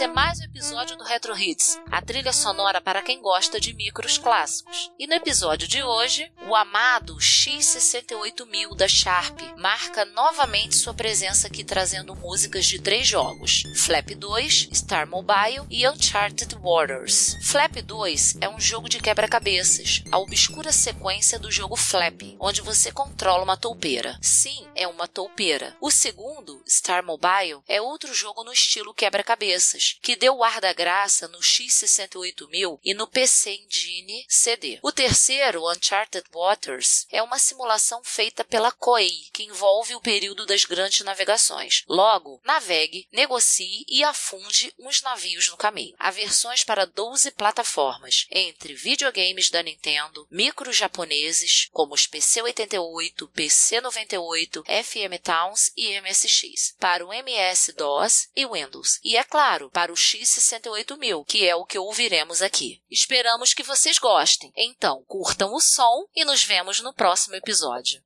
Esse é mais Retro Hits, a trilha sonora para quem gosta de micros clássicos. E no episódio de hoje, o amado X68000 da Sharp marca novamente sua presença aqui trazendo músicas de três jogos: Flap 2, Star Mobile e Uncharted Waters. Flap 2 é um jogo de quebra-cabeças, a obscura sequência do jogo Flap, onde você controla uma toupeira. Sim, é uma toupeira. O segundo, Star Mobile, é outro jogo no estilo quebra-cabeças, que deu o ar da graça no X68000 e no PC Engine CD. O terceiro, Uncharted Waters, é uma simulação feita pela Koei, que envolve o período das grandes navegações. Logo, navegue, negocie e afunde uns navios no caminho. Há versões para 12 plataformas, entre videogames da Nintendo, micros japoneses, como os PC-88, PC-98, FM Towns e MSX, para o MS-DOS e Windows, e é claro, para o X68000, que é o que ouviremos aqui. Esperamos que vocês gostem. Então, curtam o som e nos vemos no próximo episódio.